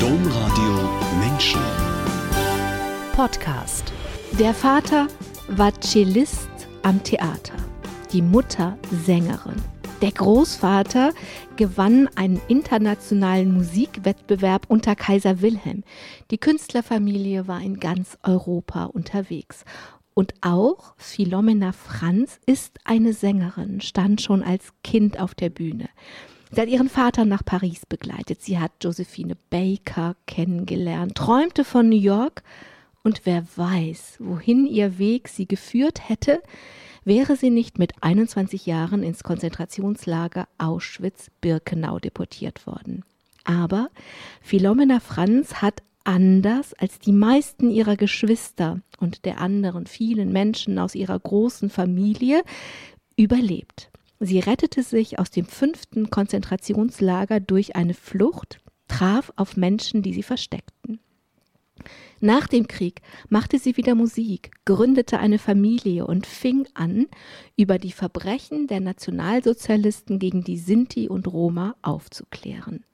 Domradio Menschen. Podcast. Der Vater war Cellist am Theater, die Mutter Sängerin. Der Großvater gewann einen internationalen Musikwettbewerb unter Kaiser Wilhelm. Die Künstlerfamilie war in ganz Europa unterwegs. Und auch Philomena Franz ist eine Sängerin, stand schon als Kind auf der Bühne. Sie hat ihren Vater nach Paris begleitet. Sie hat Josephine Baker kennengelernt, träumte von New York und wer weiß, wohin ihr Weg sie geführt hätte, wäre sie nicht mit 21 Jahren ins Konzentrationslager Auschwitz-Birkenau deportiert worden. Aber Philomena Franz hat anders als die meisten ihrer Geschwister und der anderen vielen Menschen aus ihrer großen Familie überlebt. Sie rettete sich aus dem fünften Konzentrationslager durch eine Flucht, traf auf Menschen, die sie versteckten. Nach dem Krieg machte sie wieder Musik, gründete eine Familie und fing an, über die Verbrechen der Nationalsozialisten gegen die Sinti und Roma aufzuklären.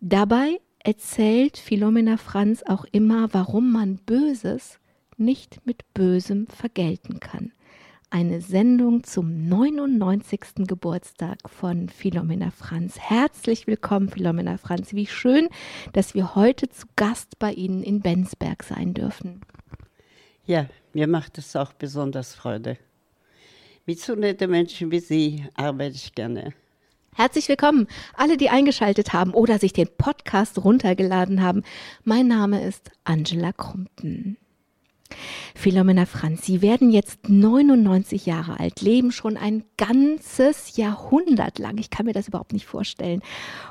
Dabei erzählt Philomena Franz auch immer, warum man Böses nicht mit Bösem vergelten kann eine Sendung zum 99. Geburtstag von Philomena Franz. Herzlich willkommen, Philomena Franz. Wie schön, dass wir heute zu Gast bei Ihnen in Bensberg sein dürfen. Ja, mir macht es auch besonders Freude. Mit so netten Menschen wie Sie arbeite ich gerne. Herzlich willkommen, alle, die eingeschaltet haben oder sich den Podcast runtergeladen haben. Mein Name ist Angela Krumpen. Philomena Franz, Sie werden jetzt 99 Jahre alt, leben schon ein ganzes Jahrhundert lang. Ich kann mir das überhaupt nicht vorstellen.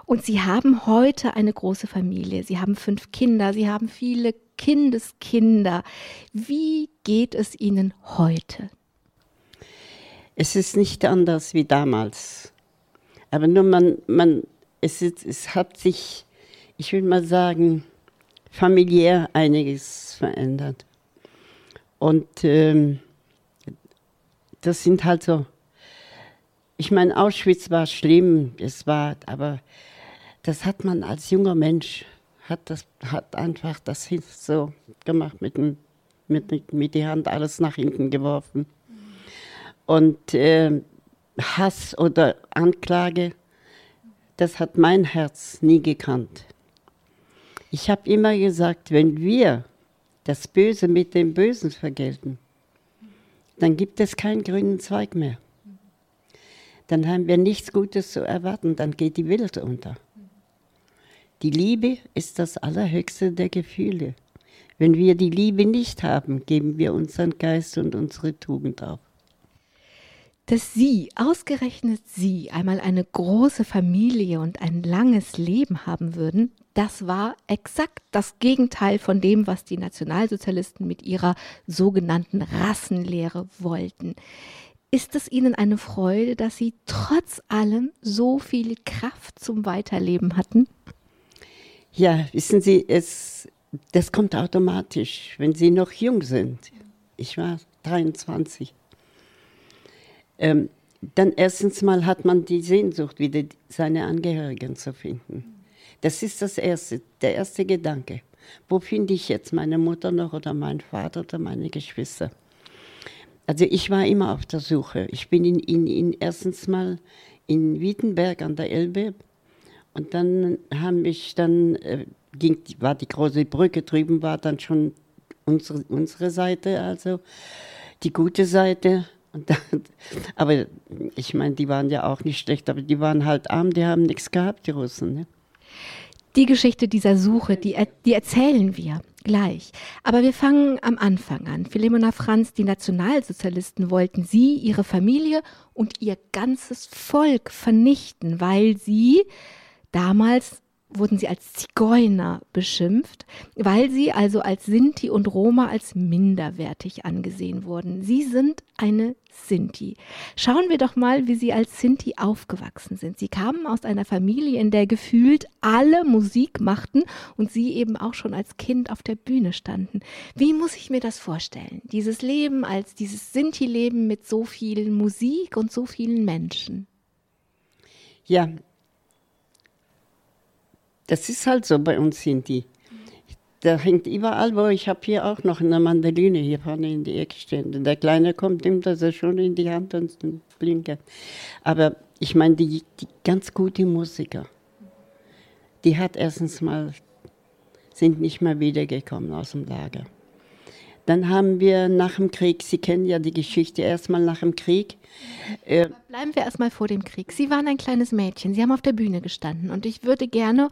Und Sie haben heute eine große Familie. Sie haben fünf Kinder, Sie haben viele Kindeskinder. Wie geht es Ihnen heute? Es ist nicht anders wie damals. Aber nur man, man es, ist, es hat sich, ich will mal sagen, familiär einiges verändert. Und ähm, das sind halt so, ich meine, Auschwitz war schlimm, es war, aber das hat man als junger Mensch, hat, das, hat einfach das so gemacht, mit, dem, mit, mit die Hand alles nach hinten geworfen. Und äh, Hass oder Anklage, das hat mein Herz nie gekannt. Ich habe immer gesagt, wenn wir das Böse mit dem Bösen vergelten, dann gibt es keinen grünen Zweig mehr. Dann haben wir nichts Gutes zu erwarten, dann geht die Welt unter. Die Liebe ist das allerhöchste der Gefühle. Wenn wir die Liebe nicht haben, geben wir unseren Geist und unsere Tugend auf dass Sie, ausgerechnet Sie, einmal eine große Familie und ein langes Leben haben würden, das war exakt das Gegenteil von dem, was die Nationalsozialisten mit ihrer sogenannten Rassenlehre wollten. Ist es Ihnen eine Freude, dass Sie trotz allem so viel Kraft zum Weiterleben hatten? Ja, wissen Sie, es, das kommt automatisch, wenn Sie noch jung sind. Ich war 23 ähm, dann erstens mal hat man die Sehnsucht, wieder seine Angehörigen zu finden. Das ist das Erste, der erste Gedanke. Wo finde ich jetzt meine Mutter noch oder meinen Vater oder meine Geschwister? Also ich war immer auf der Suche. Ich bin in, in, in erstens mal in Wittenberg an der Elbe und dann haben mich dann äh, ging, war die große Brücke drüben war dann schon unsere, unsere Seite, also die gute Seite dann, aber ich meine, die waren ja auch nicht schlecht, aber die waren halt arm, die haben nichts gehabt, die Russen. Ne? Die Geschichte dieser Suche, die, die erzählen wir gleich. Aber wir fangen am Anfang an. Philemona Franz, die Nationalsozialisten wollten sie, ihre Familie und ihr ganzes Volk vernichten, weil sie damals wurden sie als Zigeuner beschimpft, weil sie also als Sinti und Roma als minderwertig angesehen wurden. Sie sind eine Sinti. Schauen wir doch mal, wie sie als Sinti aufgewachsen sind. Sie kamen aus einer Familie, in der gefühlt alle Musik machten und sie eben auch schon als Kind auf der Bühne standen. Wie muss ich mir das vorstellen? Dieses Leben als dieses Sinti-Leben mit so viel Musik und so vielen Menschen. Ja, Das ist halt so bei uns Sinti. Da hängt überall, wo ich habe hier auch noch eine Mandoline hier vorne in die Ecke stehen. Der Kleine kommt, nimmt das schon in die Hand und blinkt. Aber ich meine, die, die ganz gute Musiker, die hat erstens mal, sind nicht mehr wiedergekommen aus dem Lager. Dann haben wir nach dem Krieg, Sie kennen ja die Geschichte, erstmal nach dem Krieg. Äh, Bleiben wir erstmal vor dem Krieg. Sie waren ein kleines Mädchen, Sie haben auf der Bühne gestanden und ich würde gerne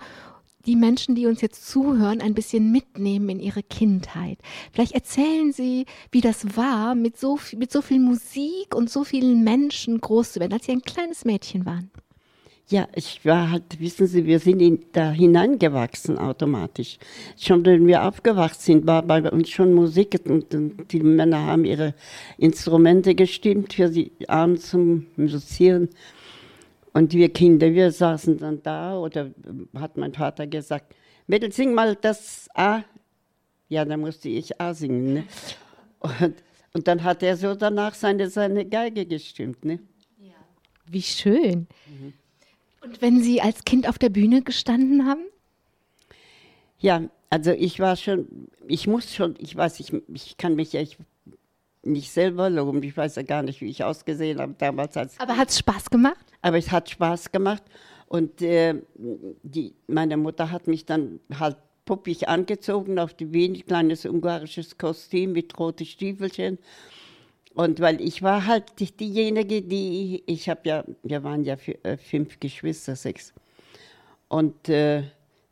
die Menschen, die uns jetzt zuhören, ein bisschen mitnehmen in ihre Kindheit. Vielleicht erzählen Sie, wie das war, mit so, mit so viel Musik und so vielen Menschen groß zu werden, als Sie ein kleines Mädchen waren. Ja, ich war halt, wissen Sie, wir sind in, da hineingewachsen automatisch. Schon wenn wir aufgewacht sind, war bei uns schon Musik und, und die Männer haben ihre Instrumente gestimmt für die abends zum Musizieren. Und wir Kinder, wir saßen dann da oder hat mein Vater gesagt, Mädel, sing mal das A. Ja, dann musste ich A singen. Ne? Und, und dann hat er so danach seine, seine Geige gestimmt. Ne? Ja. Wie schön. Mhm. Und wenn Sie als Kind auf der Bühne gestanden haben? Ja, also ich war schon, ich muss schon, ich weiß, ich, ich kann mich ja, ich nicht selber loben. Ich weiß ja gar nicht, wie ich ausgesehen habe damals. Als Aber hat es Spaß gemacht? Aber es hat Spaß gemacht. Und äh, die, meine Mutter hat mich dann halt puppig angezogen auf die Wien, kleines ungarisches Kostüm mit roten Stiefelchen. Und weil ich war halt diejenige, die, ich habe ja, wir waren ja äh, fünf Geschwister, sechs. Und äh,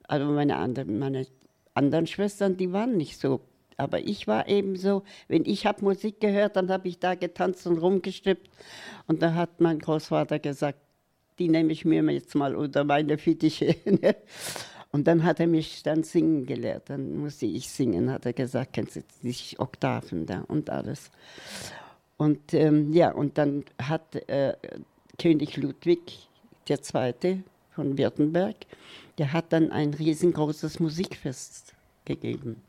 also meine anderen, meine anderen Schwestern, die waren nicht so aber ich war eben so, wenn ich habe Musik gehört, dann habe ich da getanzt und rumgestippt. Und da hat mein Großvater gesagt, die nehme ich mir jetzt mal unter meine Fittiche. Ne? und dann hat er mich dann singen gelehrt. Dann musste ich singen, hat er gesagt, kennst du nicht Oktaven da und alles. Und ähm, ja, und dann hat äh, König Ludwig II. von Württemberg, der hat dann ein riesengroßes Musikfest gegeben.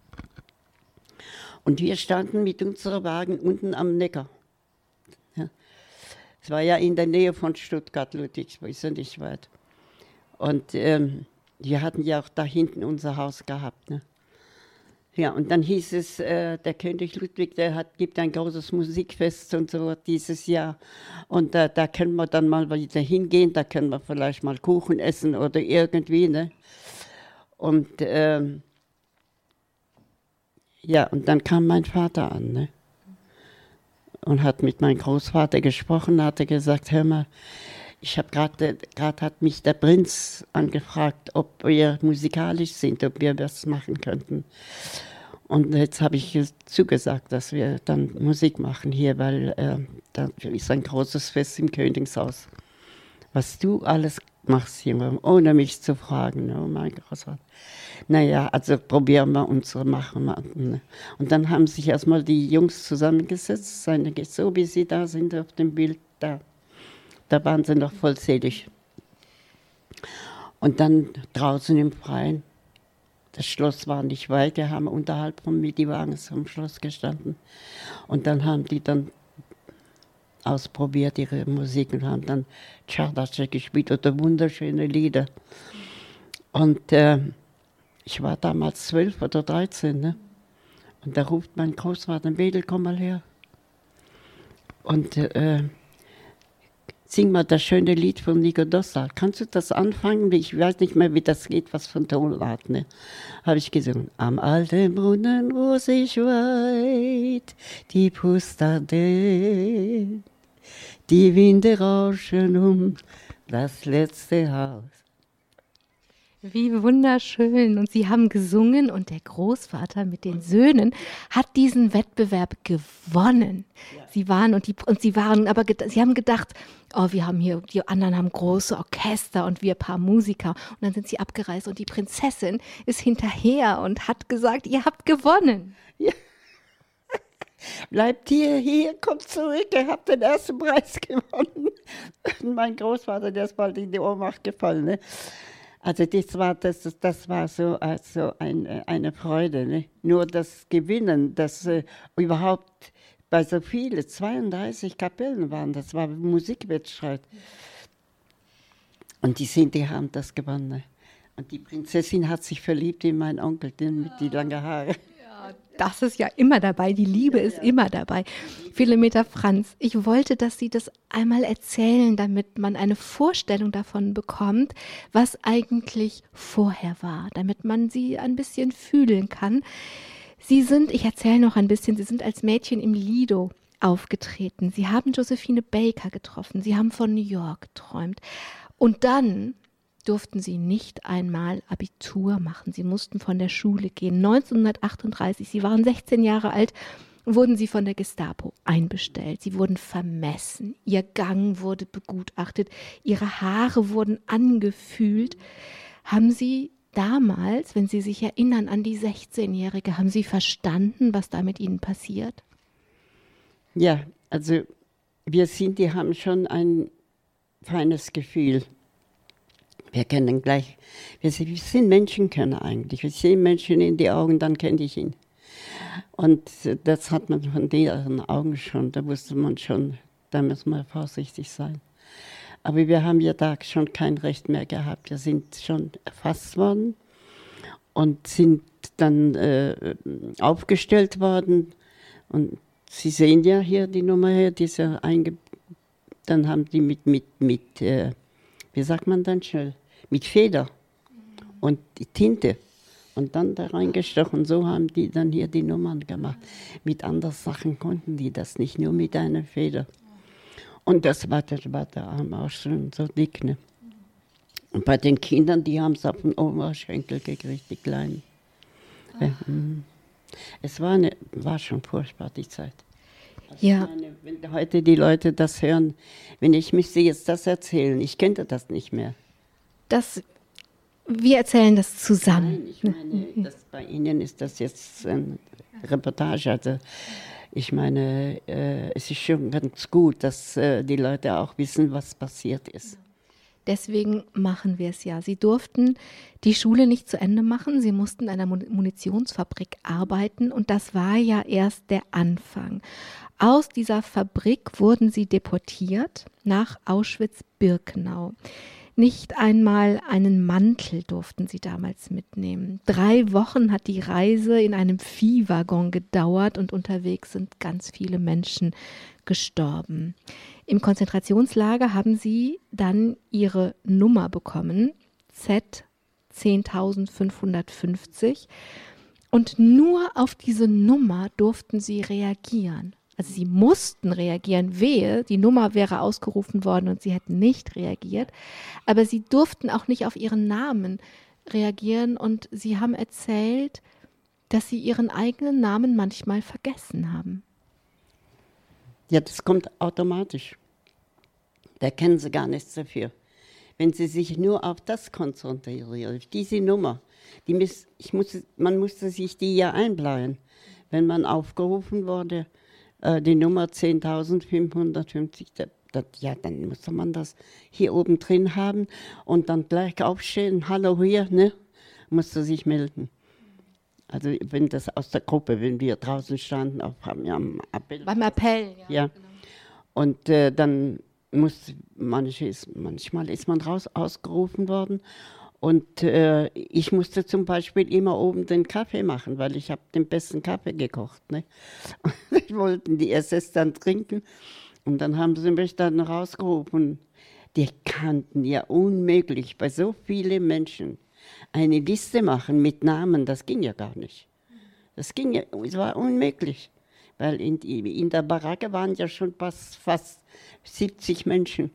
Und wir standen mit unserem Wagen unten am Neckar. Ja. Es war ja in der Nähe von Stuttgart, Ludwigsburg, ist ja nicht weit. Und ähm, wir hatten ja auch da hinten unser Haus gehabt. Ne? Ja, und dann hieß es, äh, der König Ludwig, der hat, gibt ein großes Musikfest und so dieses Jahr. Und äh, da können wir dann mal wieder hingehen, da können wir vielleicht mal Kuchen essen oder irgendwie. Ne? Und ähm, ja, und dann kam mein Vater an ne? und hat mit meinem Großvater gesprochen, hat er gesagt, hör mal, ich habe gerade, gerade hat mich der Prinz angefragt, ob wir musikalisch sind, ob wir was machen könnten. Und jetzt habe ich zugesagt, dass wir dann Musik machen hier, weil äh, da ist ein großes Fest im Königshaus. Was du alles machst hier, ohne mich zu fragen. Oh mein Gott. Naja, also probieren wir unsere Machen. Ne? Und dann haben sich erstmal die Jungs zusammengesetzt, so wie sie da sind auf dem Bild, da, da waren sie noch vollzählig. Und dann draußen im Freien, das Schloss war nicht weit, wir haben unterhalb vom Midi-Wagen zum Schloss gestanden. Und dann haben die dann ausprobiert, ihre Musik, und haben dann Czardace gespielt oder wunderschöne Lieder. Und äh, ich war damals zwölf oder dreizehn, ne? Und da ruft mein Großvater, Wedel, komm mal her. Und äh, sing mal das schöne Lied von Nico Dossa. Kannst du das anfangen? Ich weiß nicht mehr, wie das geht, was von Tonart. Ne? Habe ich gesungen. Am alten Brunnen, wo sich weit die Pustaden die Winde rauschen um das letzte Haus. Wie wunderschön. Und Sie haben gesungen und der Großvater mit den Söhnen hat diesen Wettbewerb gewonnen. Ja. Sie waren und die und sie waren aber sie haben gedacht, oh, wir haben hier die anderen haben große Orchester und wir paar Musiker und dann sind sie abgereist und die Prinzessin ist hinterher und hat gesagt, ihr habt gewonnen. Ja. Bleibt hier, hier, kommt zurück, ihr habt den ersten Preis gewonnen. mein Großvater, der ist bald in die Ohnmacht gefallen. Ne? Also das war, das, das war so also ein, eine Freude. Ne? Nur das Gewinnen, das äh, überhaupt bei so vielen, 32 Kapellen waren, das war Musikwettstreit. Und die sind, die haben das gewonnen. Und die Prinzessin hat sich verliebt in meinen Onkel, den mit die langen Haare. Das ist ja immer dabei, die Liebe ist immer dabei. Philometer Franz, ich wollte, dass Sie das einmal erzählen, damit man eine Vorstellung davon bekommt, was eigentlich vorher war, damit man Sie ein bisschen fühlen kann. Sie sind, ich erzähle noch ein bisschen, Sie sind als Mädchen im Lido aufgetreten. Sie haben Josephine Baker getroffen. Sie haben von New York geträumt. Und dann durften sie nicht einmal Abitur machen. Sie mussten von der Schule gehen. 1938, sie waren 16 Jahre alt, wurden sie von der Gestapo einbestellt. Sie wurden vermessen. Ihr Gang wurde begutachtet. Ihre Haare wurden angefühlt. Haben Sie damals, wenn Sie sich erinnern an die 16-Jährige, haben Sie verstanden, was da mit Ihnen passiert? Ja, also wir sind, die haben schon ein feines Gefühl wir kennen gleich, wir sind Menschenkenner eigentlich. Wir sehen Menschen in die Augen, dann kenne ich ihn. Und das hat man von deren Augen schon, da wusste man schon, da muss man vorsichtig sein. Aber wir haben ja da schon kein Recht mehr gehabt. Wir sind schon erfasst worden und sind dann äh, aufgestellt worden. Und Sie sehen ja hier die Nummer hier, diese einge dann haben die mit, mit, mit äh, wie sagt man dann schnell, mit Feder und die Tinte und dann da reingestochen. So haben die dann hier die Nummern gemacht. Mit anderen Sachen konnten die das nicht, nur mit einer Feder. Und das war der, war der Arm auch schon so dick. Ne? Und bei den Kindern, die haben es auf den Oberschenkel gekriegt, die Kleinen. Ja, mm. es war, eine, war schon furchtbar, die Zeit. Also ja. Meine, wenn heute die Leute das hören, wenn ich müsste jetzt das erzählen, ich könnte das nicht mehr das, wir erzählen das zusammen. Nein, ich meine, das, bei Ihnen ist das jetzt eine Reportage. Also ich meine, äh, es ist schon ganz gut, dass äh, die Leute auch wissen, was passiert ist. Deswegen machen wir es ja. Sie durften die Schule nicht zu Ende machen. Sie mussten in einer Munitionsfabrik arbeiten und das war ja erst der Anfang. Aus dieser Fabrik wurden sie deportiert nach Auschwitz-Birkenau. Nicht einmal einen Mantel durften sie damals mitnehmen. Drei Wochen hat die Reise in einem Viehwaggon gedauert und unterwegs sind ganz viele Menschen gestorben. Im Konzentrationslager haben sie dann ihre Nummer bekommen, Z 10550. Und nur auf diese Nummer durften sie reagieren. Also sie mussten reagieren, wehe, die Nummer wäre ausgerufen worden und sie hätten nicht reagiert. Aber sie durften auch nicht auf ihren Namen reagieren und sie haben erzählt, dass sie ihren eigenen Namen manchmal vergessen haben. Ja, das kommt automatisch. Da kennen sie gar nichts dafür. Wenn sie sich nur auf das konzentrieren, diese Nummer, die ich muss, man musste sich die ja einbläuen. Wenn man aufgerufen wurde, äh, die Nummer 10.550, ja, dann muss man das hier oben drin haben und dann gleich aufstehen, hallo hier, ne, musste sich melden. Also wenn das aus der Gruppe, wenn wir draußen standen, auf, am Appell. Beim Appell, ja. ja. Genau. Und äh, dann muss, manche ist, manchmal ist man raus ausgerufen worden und äh, ich musste zum Beispiel immer oben den Kaffee machen, weil ich habe den besten Kaffee gekocht. Ne? Und wollten die SS dann trinken. Und dann haben sie mich dann rausgerufen. Die kannten ja unmöglich bei so vielen Menschen eine Liste machen mit Namen. Das ging ja gar nicht. Das ging ja, es war unmöglich. Weil in, in der Baracke waren ja schon fast, fast 70 Menschen.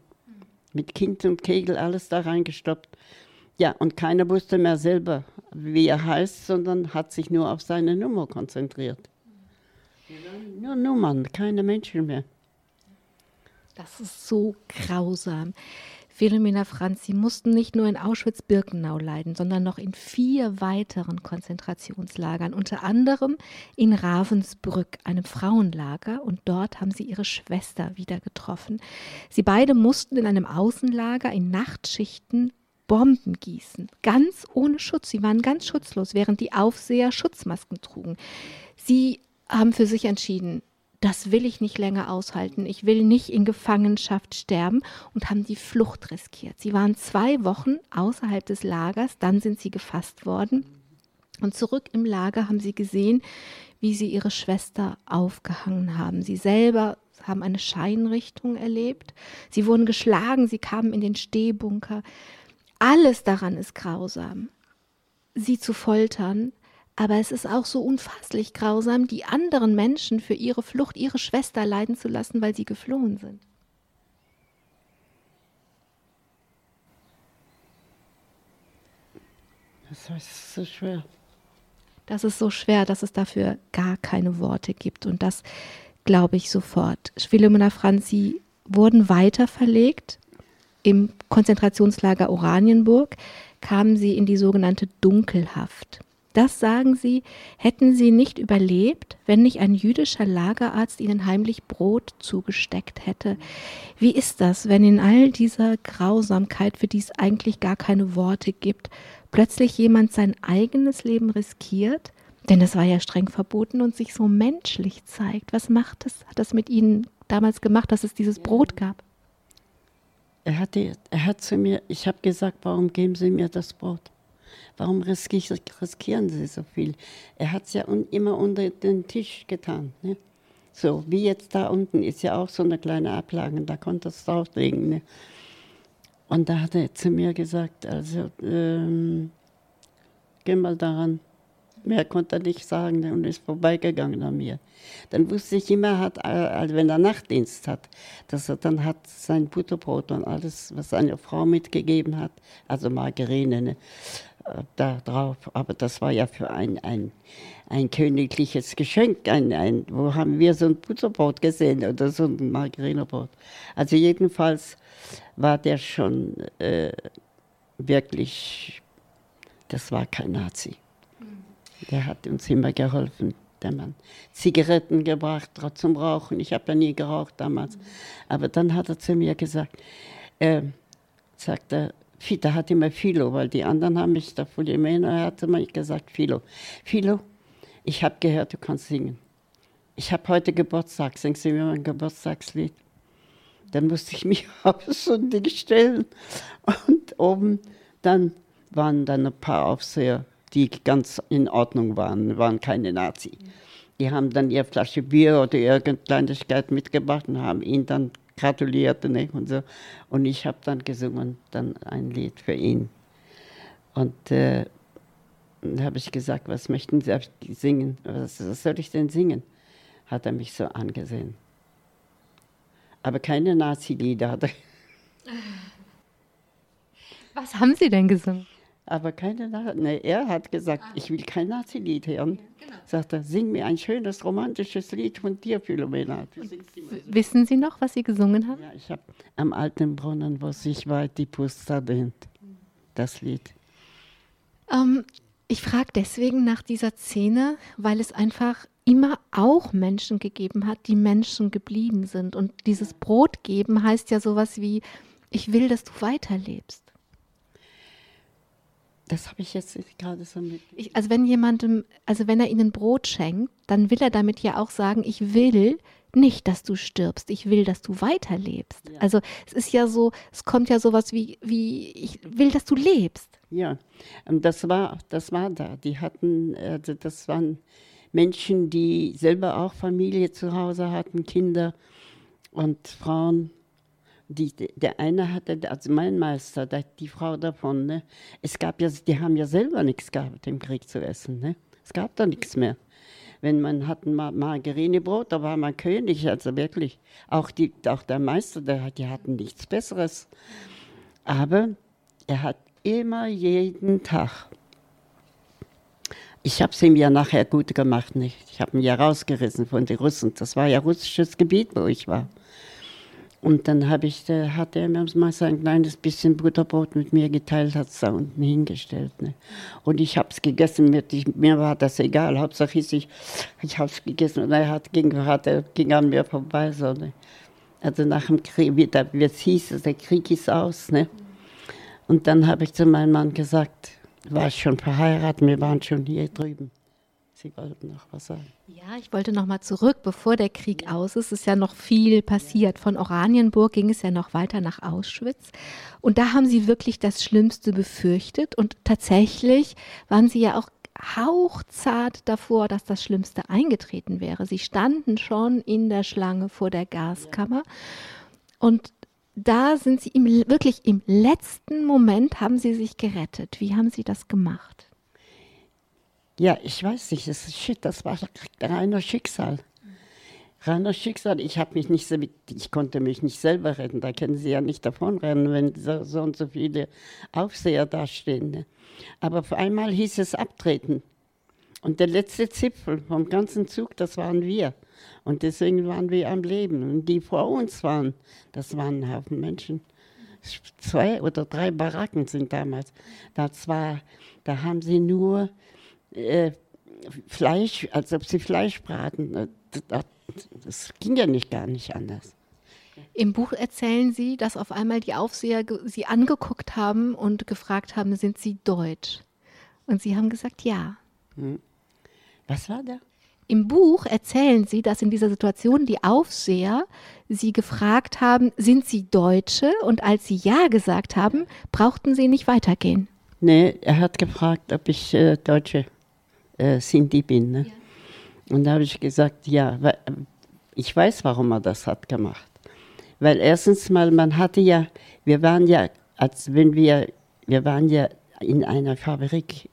Mit Kind und Kegel alles da reingestoppt. Ja, und keiner wusste mehr selber, wie er heißt, sondern hat sich nur auf seine Nummer konzentriert. Nur Nummern, keine Menschen mehr. Das ist so grausam. Philomena Franz, Sie mussten nicht nur in Auschwitz-Birkenau leiden, sondern noch in vier weiteren Konzentrationslagern, unter anderem in Ravensbrück, einem Frauenlager, und dort haben Sie Ihre Schwester wieder getroffen. Sie beide mussten in einem Außenlager in Nachtschichten Bomben gießen, ganz ohne Schutz. Sie waren ganz schutzlos, während die Aufseher Schutzmasken trugen. Sie haben für sich entschieden, das will ich nicht länger aushalten, ich will nicht in Gefangenschaft sterben und haben die Flucht riskiert. Sie waren zwei Wochen außerhalb des Lagers, dann sind sie gefasst worden und zurück im Lager haben sie gesehen, wie sie ihre Schwester aufgehangen haben. Sie selber haben eine Scheinrichtung erlebt, sie wurden geschlagen, sie kamen in den Stehbunker. Alles daran ist grausam, sie zu foltern, aber es ist auch so unfasslich grausam, die anderen Menschen für ihre Flucht, ihre Schwester leiden zu lassen, weil sie geflohen sind. Das ist so schwer. Das ist so schwer, dass es dafür gar keine Worte gibt. Und das glaube ich sofort. Philomena Franzi wurden weiter verlegt. Im Konzentrationslager Oranienburg kamen sie in die sogenannte Dunkelhaft. Das sagen sie, hätten sie nicht überlebt, wenn nicht ein jüdischer Lagerarzt ihnen heimlich Brot zugesteckt hätte. Wie ist das, wenn in all dieser Grausamkeit, für die es eigentlich gar keine Worte gibt, plötzlich jemand sein eigenes Leben riskiert? Denn das war ja streng verboten und sich so menschlich zeigt. Was macht das? Hat das mit Ihnen damals gemacht, dass es dieses Brot gab? Er, hatte, er hat zu mir, ich habe gesagt, warum geben Sie mir das Brot? Warum riskieren Sie so viel? Er hat es ja un, immer unter den Tisch getan. Ne? So, wie jetzt da unten ist ja auch so eine kleine Ablage, da konnte es drauflegen. Ne? Und da hat er zu mir gesagt, also, ähm, geh mal daran. Mehr konnte er nicht sagen und ist vorbeigegangen an mir. Dann wusste ich immer, hat, also wenn er Nachtdienst hat, dass er dann hat sein Butterbrot und alles, was seine Frau mitgegeben hat, also Margarine, ne? da drauf. Aber das war ja für ein, ein, ein königliches Geschenk. Ein, ein, wo haben wir so ein Butterbrot gesehen oder so ein Margarinebrot? Also jedenfalls war der schon äh, wirklich, das war kein Nazi. Der hat uns immer geholfen, der Mann. Zigaretten gebracht zum Rauchen. Ich habe ja nie geraucht damals. Aber dann hat er zu mir gesagt, äh, sagt er, da hat immer Philo, weil die anderen haben mich da dem er hat immer gesagt, Philo, Philo, ich habe gehört, du kannst singen. Ich habe heute Geburtstag, singst du mir mein Geburtstagslied? Dann musste ich mich auf so Ding stellen. Und oben dann waren dann ein paar Aufseher, die ganz in Ordnung waren, waren keine Nazi. Die haben dann ihre Flasche Bier oder irgendeine Kleinigkeit mitgebracht und haben ihn dann gratulierte ne, und so. Und ich habe dann gesungen, dann ein Lied für ihn. Und äh, da habe ich gesagt, was möchten Sie singen? Was, was soll ich denn singen? Hat er mich so angesehen. Aber keine Nazi-Lieder hat er. Was haben Sie denn gesungen? Aber keine nee, er hat gesagt, ah. ich will kein Nazi-Lied hören. Ja, genau. Sagt er, sing mir ein schönes romantisches Lied von dir, Philomena. Wissen Sie noch, was Sie gesungen haben? Ja, ich habe am alten Brunnen, wo sich weit die Puster dehnt, das Lied. Ähm, ich frage deswegen nach dieser Szene, weil es einfach immer auch Menschen gegeben hat, die Menschen geblieben sind. Und dieses Brot geben heißt ja sowas wie, ich will, dass du weiterlebst. Das habe ich jetzt gerade so mit. Ich, also wenn jemandem, also wenn er ihnen Brot schenkt, dann will er damit ja auch sagen, ich will nicht, dass du stirbst, ich will, dass du weiterlebst. Ja. Also es ist ja so, es kommt ja sowas wie, wie ich will, dass du lebst. Ja, das war, das war da. Die hatten, also das waren Menschen, die selber auch Familie zu Hause hatten, Kinder und Frauen die, der eine hatte, also mein Meister, die Frau davon, ne, es gab ja, die haben ja selber nichts gehabt im Krieg zu essen. Ne? Es gab da nichts mehr. Wenn man hat ein Margarinebrot, da war man König, also wirklich. Auch, die, auch der Meister, der, die hatten nichts Besseres. Aber er hat immer jeden Tag. Ich habe es ihm ja nachher gut gemacht, nicht? Ich habe ihn ja rausgerissen von den Russen. Das war ja russisches Gebiet, wo ich war. Und dann habe ich, da hat er mir mal so ein kleines bisschen Butterbrot mit mir geteilt, hat es da unten hingestellt. Ne? Und ich habe es gegessen, mir, ich, mir war das egal, Hauptsache ich, ich habe es gegessen und er hat, ging, hat, er ging an mir vorbei. So, ne? Also nach dem Krieg, wie, wie es hieß, der Krieg ist aus. Ne? Und dann habe ich zu meinem Mann gesagt, war ich schon verheiratet, wir waren schon hier drüben. Sie wollten noch was sagen. Ja, ich wollte noch mal zurück, bevor der Krieg aus ist. Ist ja noch viel passiert. Von Oranienburg ging es ja noch weiter nach Auschwitz. Und da haben Sie wirklich das Schlimmste befürchtet. Und tatsächlich waren Sie ja auch hauchzart davor, dass das Schlimmste eingetreten wäre. Sie standen schon in der Schlange vor der Gaskammer. Und da sind Sie im, wirklich im letzten Moment haben Sie sich gerettet. Wie haben Sie das gemacht? Ja, ich weiß nicht, das, shit, das war reiner Schicksal. Reiner Schicksal. Ich habe mich nicht ich konnte mich nicht selber retten. Da können Sie ja nicht davonrennen, wenn so, so und so viele Aufseher dastehen. Ne? Aber auf einmal hieß es abtreten. Und der letzte Zipfel vom ganzen Zug, das waren wir. Und deswegen waren wir am Leben. Und die vor uns waren, das waren ein Haufen Menschen. Zwei oder drei Baracken sind damals. Das war, da haben sie nur äh, Fleisch, als ob sie Fleisch braten. Das, das ging ja nicht gar nicht anders. Im Buch erzählen Sie, dass auf einmal die Aufseher Sie angeguckt haben und gefragt haben, sind Sie deutsch? Und Sie haben gesagt, ja. Hm. Was war da? Im Buch erzählen Sie, dass in dieser Situation die Aufseher Sie gefragt haben, sind Sie Deutsche? Und als Sie Ja gesagt haben, brauchten Sie nicht weitergehen. Nee, er hat gefragt, ob ich äh, Deutsche äh, Sinti bin. Ne? Ja. Und da habe ich gesagt, ja, ich weiß, warum er das hat gemacht. Weil erstens mal, man hatte ja, wir waren ja, als wenn wir, wir waren ja in einer Fabrik.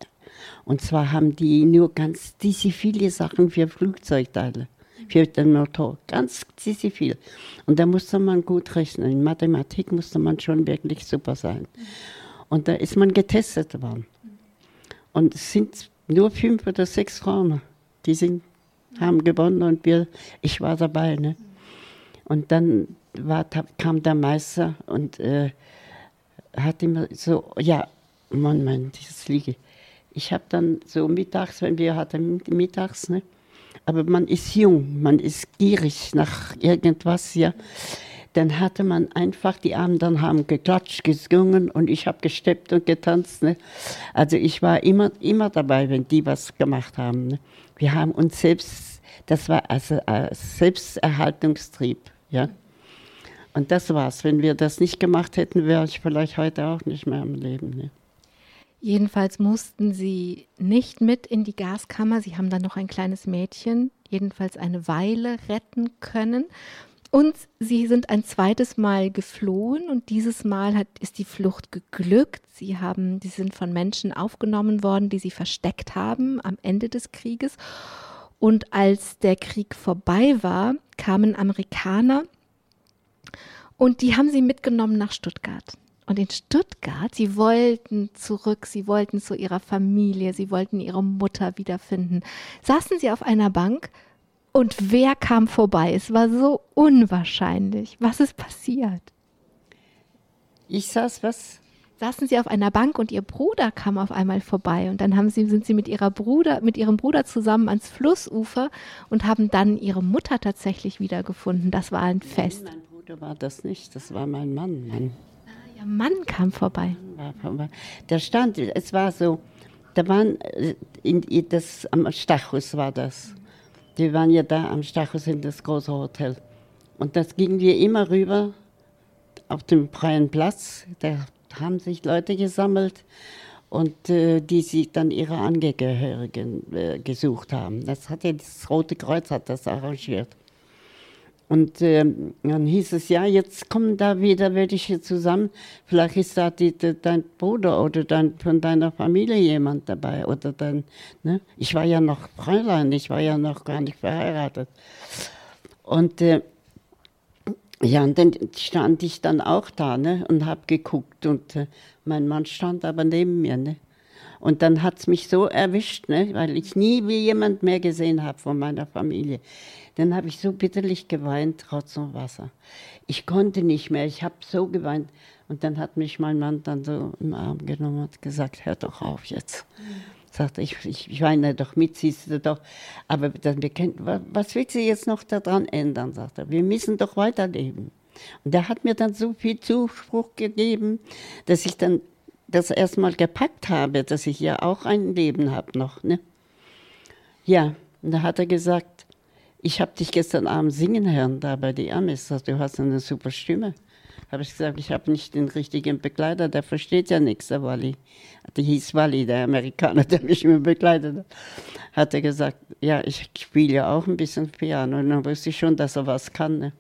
Und zwar haben die nur ganz diese viele Sachen für Flugzeugteile, für den Motor, ganz diese viel. Und da musste man gut rechnen. In Mathematik musste man schon wirklich super sein. Und da ist man getestet worden. Und es sind nur fünf oder sechs Frauen, die sind, haben gewonnen und wir, ich war dabei. Ne? Und dann war, kam der Meister und äh, hat immer so, ja, Mann, Mann, dieses Liege. Ich habe dann so mittags, wenn wir hatten mittags, ne? aber man ist jung, man ist gierig nach irgendwas, ja dann hatte man einfach, die anderen haben geklatscht, gesungen und ich habe gesteppt und getanzt. Ne? Also ich war immer, immer dabei, wenn die was gemacht haben. Ne? Wir haben uns selbst, das war also ein Selbsterhaltungstrieb. Ja? Und das war's. Wenn wir das nicht gemacht hätten, wäre ich vielleicht heute auch nicht mehr am Leben. Ne? Jedenfalls mussten sie nicht mit in die Gaskammer. Sie haben dann noch ein kleines Mädchen, jedenfalls eine Weile retten können. Und sie sind ein zweites Mal geflohen und dieses Mal hat, ist die Flucht geglückt. Sie, haben, sie sind von Menschen aufgenommen worden, die sie versteckt haben am Ende des Krieges. Und als der Krieg vorbei war, kamen Amerikaner und die haben sie mitgenommen nach Stuttgart. Und in Stuttgart, sie wollten zurück, sie wollten zu ihrer Familie, sie wollten ihre Mutter wiederfinden. Saßen sie auf einer Bank und wer kam vorbei? Es war so unwahrscheinlich. Was ist passiert? Ich saß was? Saßen sie auf einer Bank und ihr Bruder kam auf einmal vorbei und dann haben sie, sind sie mit, ihrer Bruder, mit ihrem Bruder zusammen ans Flussufer und haben dann ihre Mutter tatsächlich wiedergefunden. Das war ein Fest. Nein, mein Bruder war das nicht, das war mein Mann. Mann. Ah, ihr Mann kam vorbei. Der stand, es war so, da waren, äh, in, das, am Stachus war das. Die waren ja da am Stachus in das große Hotel. Und das gingen wir immer rüber auf dem freien Platz. Da haben sich Leute gesammelt und äh, die sich dann ihre Angehörigen äh, gesucht haben. Das hat ja das Rote Kreuz hat das arrangiert. Und äh, dann hieß es, ja, jetzt kommen da wieder welche zusammen. Vielleicht ist da die, die, dein Bruder oder dein, von deiner Familie jemand dabei. Oder dein, ne? Ich war ja noch Fräulein, ich war ja noch gar nicht verheiratet. Und äh, ja, und dann stand ich dann auch da ne, und habe geguckt. Und äh, mein Mann stand aber neben mir. Ne? Und dann hat es mich so erwischt, ne, weil ich nie wie jemand mehr gesehen habe von meiner Familie. Dann habe ich so bitterlich geweint, trotz und Wasser. Ich konnte nicht mehr, ich habe so geweint. Und dann hat mich mein Mann dann so im Arm genommen und gesagt, hör doch auf jetzt. Sagte ich, ich, ich weine doch mit, siehst du doch. Aber dann, wir können, was willst du jetzt noch daran ändern, sagt er. Wir müssen doch weiterleben. Und er hat mir dann so viel Zuspruch gegeben, dass ich dann das erstmal gepackt habe, dass ich ja auch ein Leben habe noch. Ne? Ja, und da hat er gesagt, ich habe dich gestern Abend singen hören, da bei die Amis, du hast eine super Stimme. Habe ich gesagt, ich habe nicht den richtigen Begleiter, der versteht ja nichts, der Wally. Der hieß Wally, der Amerikaner, der mich immer begleitet hat. Hat er gesagt, ja, ich spiele ja auch ein bisschen Piano. Und dann wusste ich schon, dass er was kann. Ne?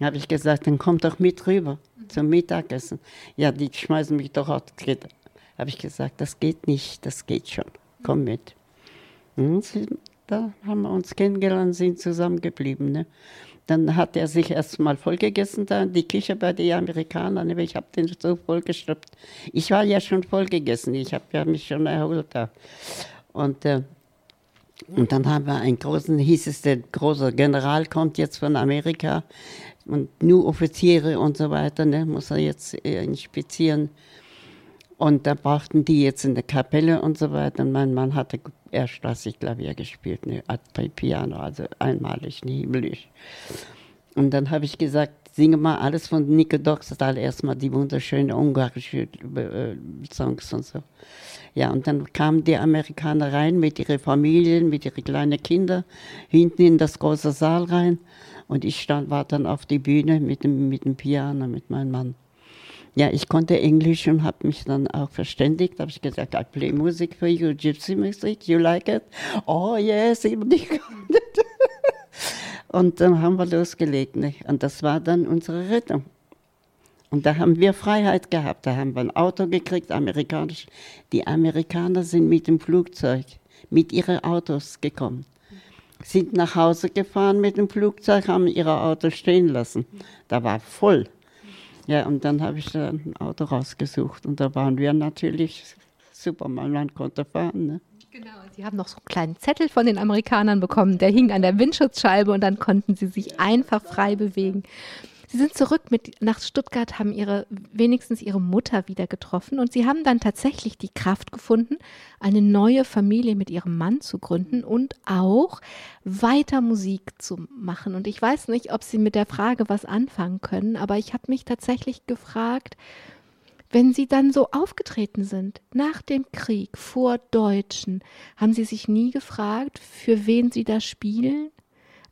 Habe ich gesagt, dann komm doch mit rüber zum Mittagessen. Ja, die schmeißen mich doch aus. Habe ich gesagt, das geht nicht, das geht schon. Komm mit. Und da haben wir uns kennengelernt, sind zusammengeblieben. Ne? Dann hat er sich erstmal vollgegessen da die Küche bei den Amerikanern. Ne? Ich habe den so vollgestopft. Ich war ja schon vollgegessen, ich habe ja mich schon erholt da. Und, äh, und dann haben wir einen großen, hieß es, der große General kommt jetzt von Amerika und nur Offiziere und so weiter, ne, muss er jetzt inspizieren. Und da brauchten die jetzt in der Kapelle und so weiter. Und mein Mann hatte erstklassig Klavier gespielt, ne, Piano, also einmalig, ne, himmlisch. Und dann habe ich gesagt, singe mal alles von Nico Doxtal, erstmal die wunderschönen ungarischen äh, Songs und so. Ja, und dann kamen die Amerikaner rein mit ihren Familien, mit ihren kleinen Kindern, hinten in das große Saal rein. Und ich stand, war dann auf die Bühne mit dem, mit dem Piano, mit meinem Mann. Ja, ich konnte Englisch und habe mich dann auch verständigt. Habe ich gesagt, I play music for you, Gypsy music, you like it? Oh yes, Und dann haben wir losgelegt. Ne? Und das war dann unsere Rettung. Und da haben wir Freiheit gehabt. Da haben wir ein Auto gekriegt, amerikanisch. Die Amerikaner sind mit dem Flugzeug, mit ihren Autos gekommen sind nach Hause gefahren mit dem Flugzeug, haben ihre Auto stehen lassen. Da war voll. Ja, und dann habe ich dann ein Auto rausgesucht und da waren wir natürlich super. Mann konnte fahren. Ne? Genau, Sie haben noch so einen kleinen Zettel von den Amerikanern bekommen, der hing an der Windschutzscheibe und dann konnten Sie sich einfach frei bewegen. Sie sind zurück mit, nach Stuttgart, haben ihre, wenigstens ihre Mutter wieder getroffen und sie haben dann tatsächlich die Kraft gefunden, eine neue Familie mit ihrem Mann zu gründen und auch weiter Musik zu machen. Und ich weiß nicht, ob Sie mit der Frage was anfangen können, aber ich habe mich tatsächlich gefragt, wenn Sie dann so aufgetreten sind, nach dem Krieg, vor Deutschen, haben Sie sich nie gefragt, für wen Sie da spielen?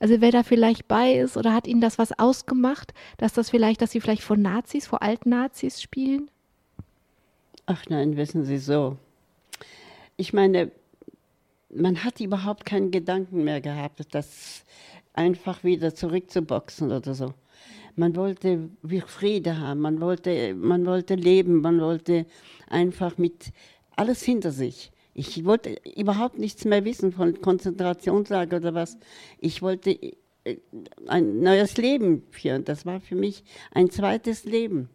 Also wer da vielleicht bei ist oder hat Ihnen das was ausgemacht, dass das vielleicht, dass Sie vielleicht vor Nazis, vor alten Nazis spielen? Ach nein, wissen Sie so. Ich meine, man hat überhaupt keinen Gedanken mehr gehabt, das einfach wieder zurückzuboxen oder so. Man wollte Friede haben, man wollte, man wollte leben, man wollte einfach mit alles hinter sich. Ich wollte überhaupt nichts mehr wissen von Konzentrationslager oder was. Ich wollte äh, ein neues Leben führen. Das war für mich ein zweites Leben.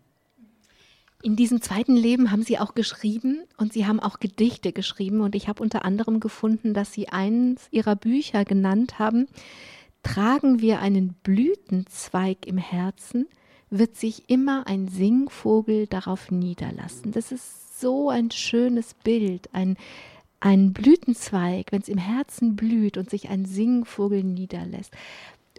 In diesem zweiten Leben haben Sie auch geschrieben und Sie haben auch Gedichte geschrieben. Und ich habe unter anderem gefunden, dass Sie eines Ihrer Bücher genannt haben, Tragen wir einen Blütenzweig im Herzen, wird sich immer ein Singvogel darauf niederlassen. Das ist so ein schönes Bild, ein, ein Blütenzweig, wenn es im Herzen blüht und sich ein Singvogel niederlässt.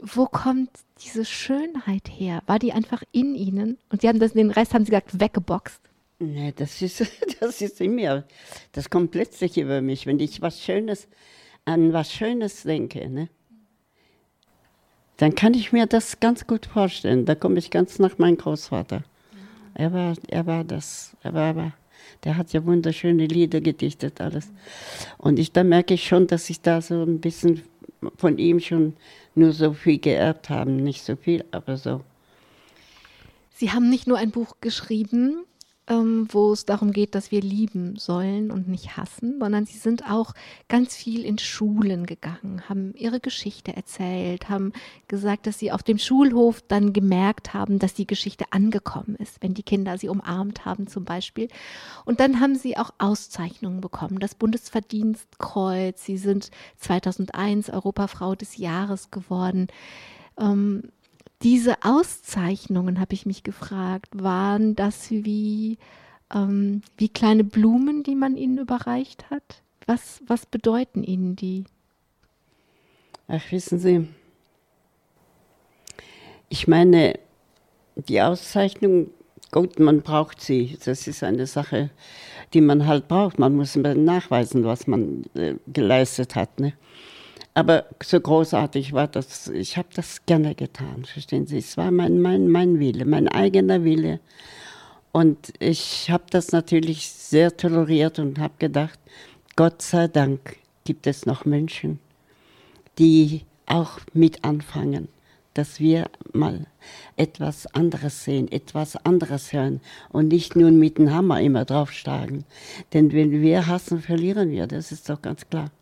Wo kommt diese Schönheit her? War die einfach in Ihnen? Und Sie haben das, den Rest haben Sie gesagt, weggeboxt. Nee, das ist, das ist in mir. Das kommt plötzlich über mich, wenn ich was Schönes, an was Schönes denke. Ne? Dann kann ich mir das ganz gut vorstellen. Da komme ich ganz nach meinem Großvater. Er war, er war das, er war, war der hat ja wunderschöne Lieder gedichtet, alles. Und ich, da merke ich schon, dass ich da so ein bisschen von ihm schon nur so viel geerbt habe. Nicht so viel, aber so. Sie haben nicht nur ein Buch geschrieben, ähm, wo es darum geht, dass wir lieben sollen und nicht hassen, sondern sie sind auch ganz viel in Schulen gegangen, haben ihre Geschichte erzählt, haben gesagt, dass sie auf dem Schulhof dann gemerkt haben, dass die Geschichte angekommen ist, wenn die Kinder sie umarmt haben zum Beispiel. Und dann haben sie auch Auszeichnungen bekommen, das Bundesverdienstkreuz, sie sind 2001 Europafrau des Jahres geworden. Ähm, diese Auszeichnungen, habe ich mich gefragt, waren das wie, ähm, wie kleine Blumen, die man ihnen überreicht hat? Was, was bedeuten ihnen die? Ach, wissen Sie, ich meine, die Auszeichnung, gut, man braucht sie. Das ist eine Sache, die man halt braucht. Man muss nachweisen, was man äh, geleistet hat. Ne? Aber so großartig war das, ich habe das gerne getan, verstehen Sie? Es war mein, mein, mein Wille, mein eigener Wille. Und ich habe das natürlich sehr toleriert und habe gedacht, Gott sei Dank gibt es noch Menschen, die auch mit anfangen, dass wir mal etwas anderes sehen, etwas anderes hören und nicht nur mit dem Hammer immer draufschlagen. Denn wenn wir hassen, verlieren wir, das ist doch ganz klar.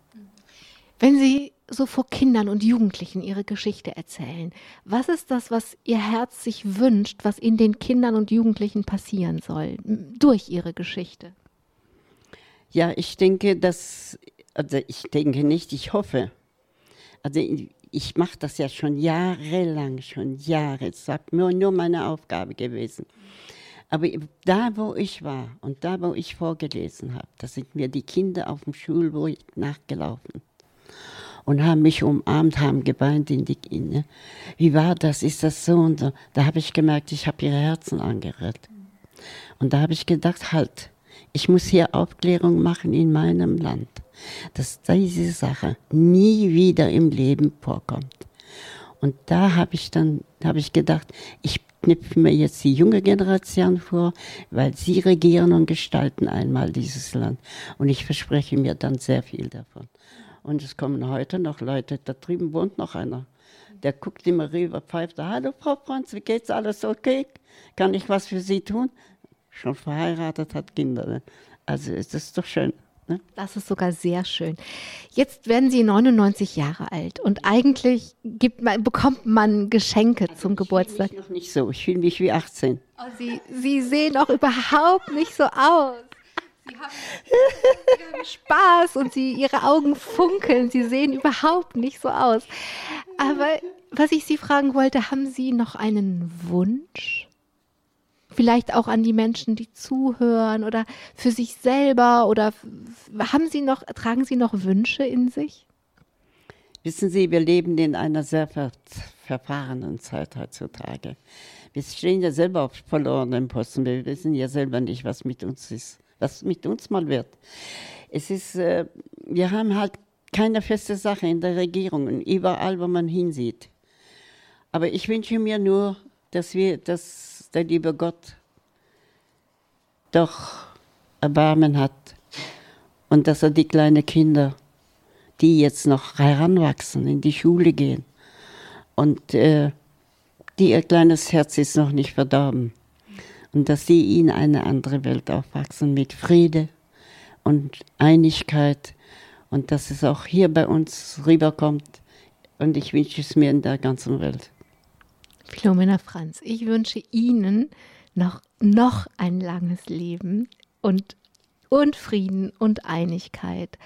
Wenn Sie so vor Kindern und Jugendlichen ihre Geschichte erzählen, was ist das, was Ihr Herz sich wünscht, was in den Kindern und Jugendlichen passieren soll, durch Ihre Geschichte? Ja, ich denke, dass, also ich denke nicht, ich hoffe. Also ich mache das ja schon jahrelang, schon Jahre. Es ist nur, nur meine Aufgabe gewesen. Aber da, wo ich war und da, wo ich vorgelesen habe, da sind mir die Kinder auf dem Schulweg nachgelaufen und haben mich umarmt, haben geweint in die Kinder. Wie war das? Ist das so und so? Da habe ich gemerkt, ich habe ihre Herzen angerührt. Und da habe ich gedacht, halt, ich muss hier Aufklärung machen in meinem Land, dass diese Sache nie wieder im Leben vorkommt. Und da habe ich dann habe ich gedacht, ich knüpfe mir jetzt die junge Generation vor, weil sie regieren und gestalten einmal dieses Land. Und ich verspreche mir dann sehr viel davon. Und es kommen heute noch Leute, da drüben wohnt noch einer. Der guckt immer rüber, pfeift, hallo Frau Franz, wie geht's, alles okay? Kann ich was für Sie tun? Schon verheiratet, hat Kinder. Ne? Also ist das doch schön. Ne? Das ist sogar sehr schön. Jetzt werden Sie 99 Jahre alt und eigentlich gibt man, bekommt man Geschenke also zum Geburtstag. Ich fühle mich noch nicht so, ich fühle mich wie 18. Oh, Sie, Sie sehen auch überhaupt nicht so aus. Sie haben, Sie haben Spaß und Sie, Ihre Augen funkeln. Sie sehen überhaupt nicht so aus. Aber was ich Sie fragen wollte, haben Sie noch einen Wunsch? vielleicht auch an die Menschen, die zuhören oder für sich selber oder haben Sie noch, tragen Sie noch Wünsche in sich? Wissen Sie, wir leben in einer sehr ver verfahrenen Zeit heutzutage. Wir stehen ja selber auf verlorenen Posten. Wir wissen ja selber nicht, was mit uns ist, was mit uns mal wird. Es ist, äh, wir haben halt keine feste Sache in der Regierung und überall, wo man hinsieht. Aber ich wünsche mir nur, dass wir, dass der liebe Gott doch Erbarmen hat und dass er die kleinen Kinder, die jetzt noch heranwachsen, in die Schule gehen und äh, die ihr kleines Herz ist noch nicht verdorben und dass sie in eine andere Welt aufwachsen mit Friede und Einigkeit und dass es auch hier bei uns rüberkommt und ich wünsche es mir in der ganzen Welt. Philomena Franz, ich wünsche Ihnen noch, noch ein langes Leben und, und Frieden und Einigkeit.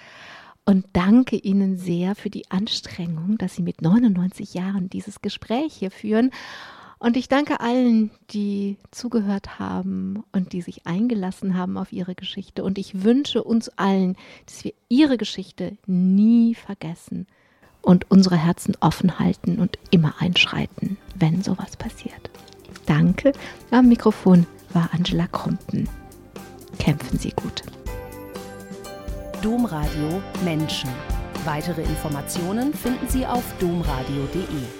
Und danke Ihnen sehr für die Anstrengung, dass Sie mit 99 Jahren dieses Gespräch hier führen. Und ich danke allen, die zugehört haben und die sich eingelassen haben auf ihre Geschichte. Und ich wünsche uns allen, dass wir ihre Geschichte nie vergessen und unsere Herzen offen halten und immer einschreiten, wenn sowas passiert. Danke. Am Mikrofon war Angela Krumpen. Kämpfen Sie gut. Domradio Menschen. Weitere Informationen finden Sie auf domradio.de.